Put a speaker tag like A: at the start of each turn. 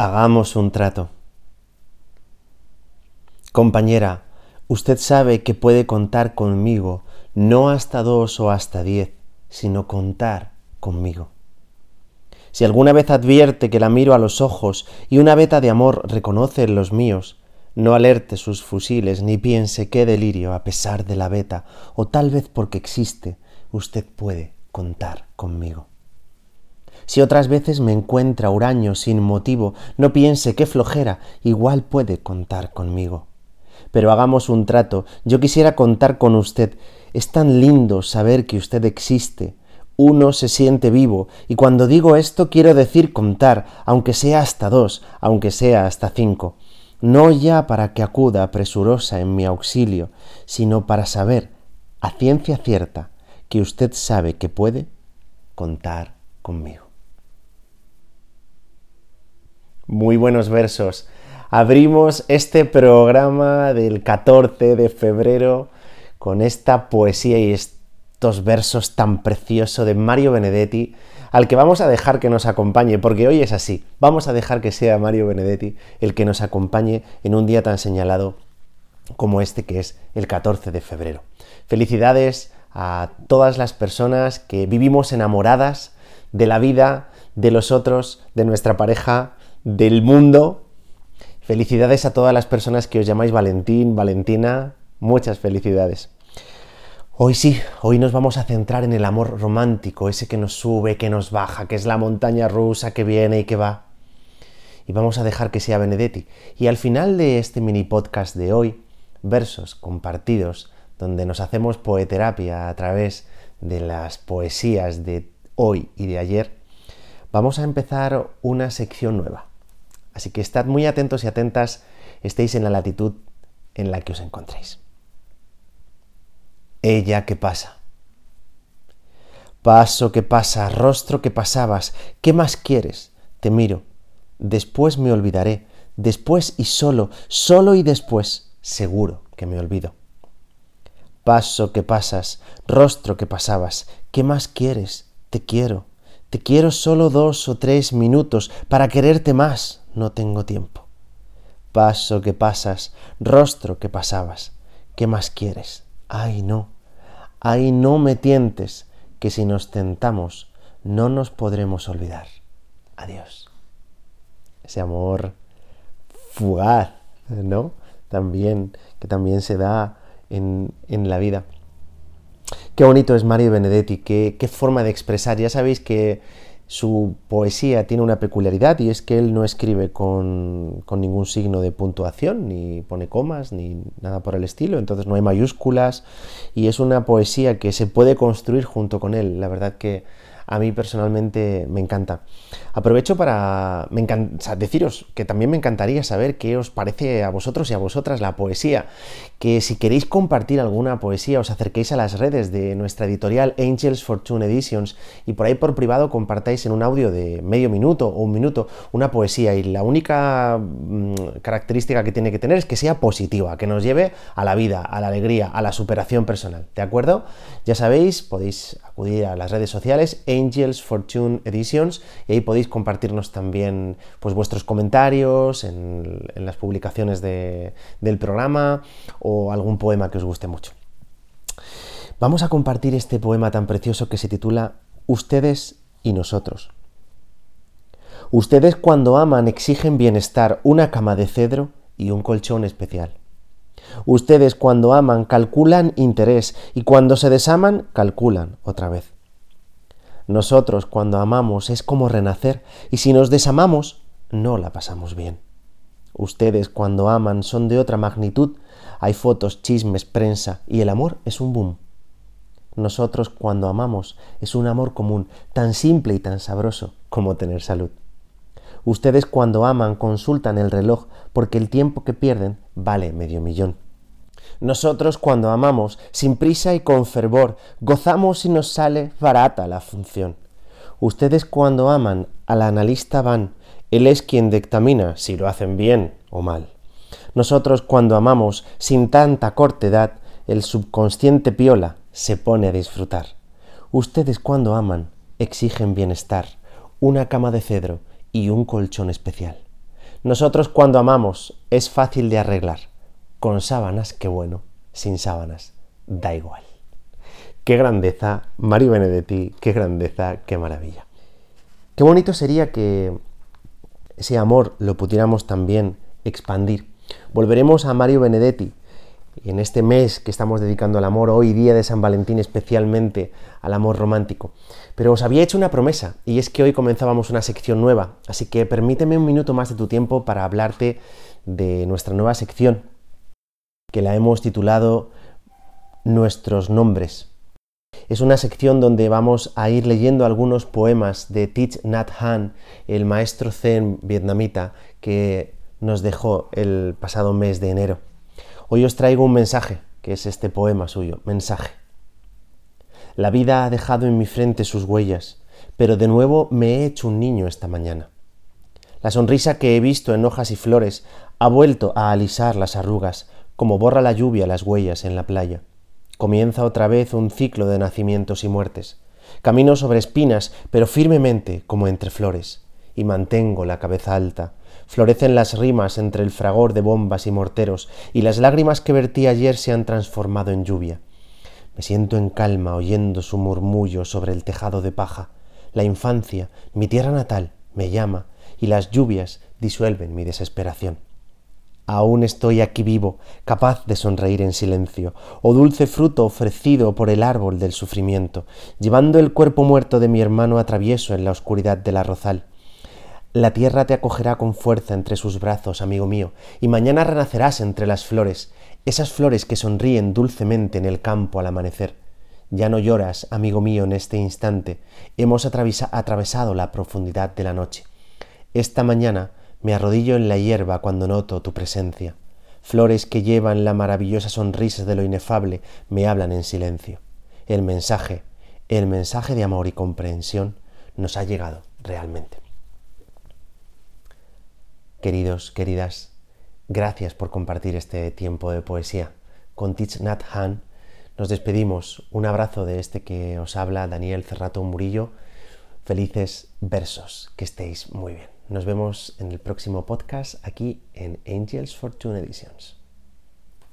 A: Hagamos un trato. Compañera, usted sabe que puede contar conmigo, no hasta dos o hasta diez, sino contar conmigo. Si alguna vez advierte que la miro a los ojos y una veta de amor reconoce en los míos, no alerte sus fusiles ni piense qué delirio a pesar de la veta, o tal vez porque existe, usted puede contar conmigo. Si otras veces me encuentra huraño sin motivo, no piense qué flojera, igual puede contar conmigo. Pero hagamos un trato, yo quisiera contar con usted. Es tan lindo saber que usted existe. Uno se siente vivo, y cuando digo esto quiero decir contar, aunque sea hasta dos, aunque sea hasta cinco. No ya para que acuda presurosa en mi auxilio, sino para saber, a ciencia cierta, que usted sabe que puede contar conmigo. Muy buenos versos. Abrimos este programa del 14 de febrero con esta poesía y estos versos tan preciosos de Mario Benedetti, al que vamos a dejar que nos acompañe, porque hoy es así, vamos a dejar que sea Mario Benedetti el que nos acompañe en un día tan señalado como este que es el 14 de febrero. Felicidades a todas las personas que vivimos enamoradas de la vida, de los otros, de nuestra pareja, del mundo. Felicidades a todas las personas que os llamáis Valentín, Valentina. Muchas felicidades. Hoy sí, hoy nos vamos a centrar en el amor romántico, ese que nos sube, que nos baja, que es la montaña rusa que viene y que va. Y vamos a dejar que sea Benedetti. Y al final de este mini podcast de hoy, versos compartidos, donde nos hacemos poeterapia a través de las poesías de hoy y de ayer, vamos a empezar una sección nueva. Así que estad muy atentos y atentas, estéis en la latitud en la que os encontréis. Ella que pasa. Paso que pasa, rostro que pasabas, ¿qué más quieres? Te miro. Después me olvidaré, después y solo, solo y después, seguro que me olvido. Paso que pasas, rostro que pasabas, ¿qué más quieres? Te quiero, te quiero solo dos o tres minutos, para quererte más no tengo tiempo. Paso que pasas, rostro que pasabas, ¿qué más quieres? Ay, no, ay, no me tientes, que si nos tentamos no nos podremos olvidar. Adiós. Ese amor fugaz, ¿no? También, que también se da en, en la vida. Qué bonito es Mario Benedetti, qué, qué forma de expresar. Ya sabéis que su poesía tiene una peculiaridad y es que él no escribe con, con, ningún signo de puntuación, ni pone comas, ni nada por el estilo, entonces no hay mayúsculas y es una poesía que se puede construir junto con él. La verdad que a mí personalmente me encanta. Aprovecho para deciros que también me encantaría saber qué os parece a vosotros y a vosotras la poesía, que si queréis compartir alguna poesía os acerquéis a las redes de nuestra editorial Angels Fortune Editions y por ahí por privado compartáis en un audio de medio minuto o un minuto una poesía y la única mm, característica que tiene que tener es que sea positiva, que nos lleve a la vida, a la alegría, a la superación personal, ¿de acuerdo? Ya sabéis, podéis a las redes sociales Angels Fortune Editions y ahí podéis compartirnos también pues, vuestros comentarios en, las publicaciones del programa o algún poema que os guste mucho. Vamos a compartir este poema tan precioso que se titula Ustedes y nosotros. Ustedes cuando aman exigen bienestar, una cama de cedro y un colchón especial. Ustedes cuando aman calculan interés y cuando se desaman calculan otra vez. Nosotros cuando amamos es como renacer y si nos desamamos no la pasamos bien. Ustedes cuando aman son de otra magnitud, hay fotos, chismes, prensa y el amor es un boom. Nosotros cuando amamos es un amor común, tan simple y tan sabroso como tener salud. Ustedes cuando aman consultan el reloj porque el tiempo que pierden vale medio millón. Nosotros cuando amamos, sin prisa y con fervor, gozamos y nos sale barata la función. Ustedes cuando aman, al analista van, él es quien dictamina si lo hacen bien o mal. Nosotros cuando amamos, sin tanta cortedad, el subconsciente piola se pone a disfrutar. Ustedes cuando aman, exigen bienestar, una cama de cedro y un colchón especial. Nosotros cuando amamos es fácil de arreglar. Con sábanas, qué bueno. Sin sábanas, da igual. Qué grandeza, Mario Benedetti, qué grandeza, qué maravilla. Qué bonito sería que ese amor lo pudiéramos también expandir. Volveremos a Mario Benedetti en este mes que estamos dedicando al amor, hoy día de San Valentín especialmente al amor romántico. Pero os había hecho una promesa y es que hoy comenzábamos una sección nueva, así que permíteme un minuto más de tu tiempo para hablarte de nuestra nueva sección, que la hemos titulado Nuestros nombres. Es una sección donde vamos a ir leyendo algunos poemas de Thich Nhat Hanh, el maestro zen vietnamita que nos dejó el pasado mes de enero. Hoy os traigo un mensaje, que es este poema suyo, mensaje. La vida ha dejado en mi frente sus huellas, pero de nuevo me he hecho un niño esta mañana. La sonrisa que he visto en hojas y flores ha vuelto a alisar las arrugas, como borra la lluvia las huellas en la playa. Comienza otra vez un ciclo de nacimientos y muertes. Camino sobre espinas, pero firmemente como entre flores, y mantengo la cabeza alta, Florecen las rimas entre el fragor de bombas y morteros, y las lágrimas que vertí ayer se han transformado en lluvia. Me siento en calma oyendo su murmullo sobre el tejado de paja. La infancia, mi tierra natal, me llama, y las lluvias disuelven mi desesperación. Aún estoy aquí vivo, capaz de sonreír en silencio, o dulce fruto ofrecido por el árbol del sufrimiento, llevando el cuerpo muerto de mi hermano a travieso en la oscuridad del arrozal. La tierra te acogerá con fuerza entre sus brazos, amigo mío, y mañana renacerás entre las flores, esas flores que sonríen dulcemente en el campo al amanecer. Ya no lloras, amigo mío, en este instante. Hemos atravesado la profundidad de la noche. Esta mañana me arrodillo en la hierba cuando noto tu presencia. Flores que llevan la maravillosa sonrisa de lo inefable me hablan en silencio. El mensaje, el mensaje de amor y comprensión nos ha llegado realmente. Queridos, queridas, gracias por compartir este tiempo de poesía. Con Teach Nat Han nos despedimos. Un abrazo de este que os habla Daniel Cerrato Murillo. Felices versos. Que estéis muy bien. Nos vemos en el próximo podcast aquí en Angels Fortune Editions.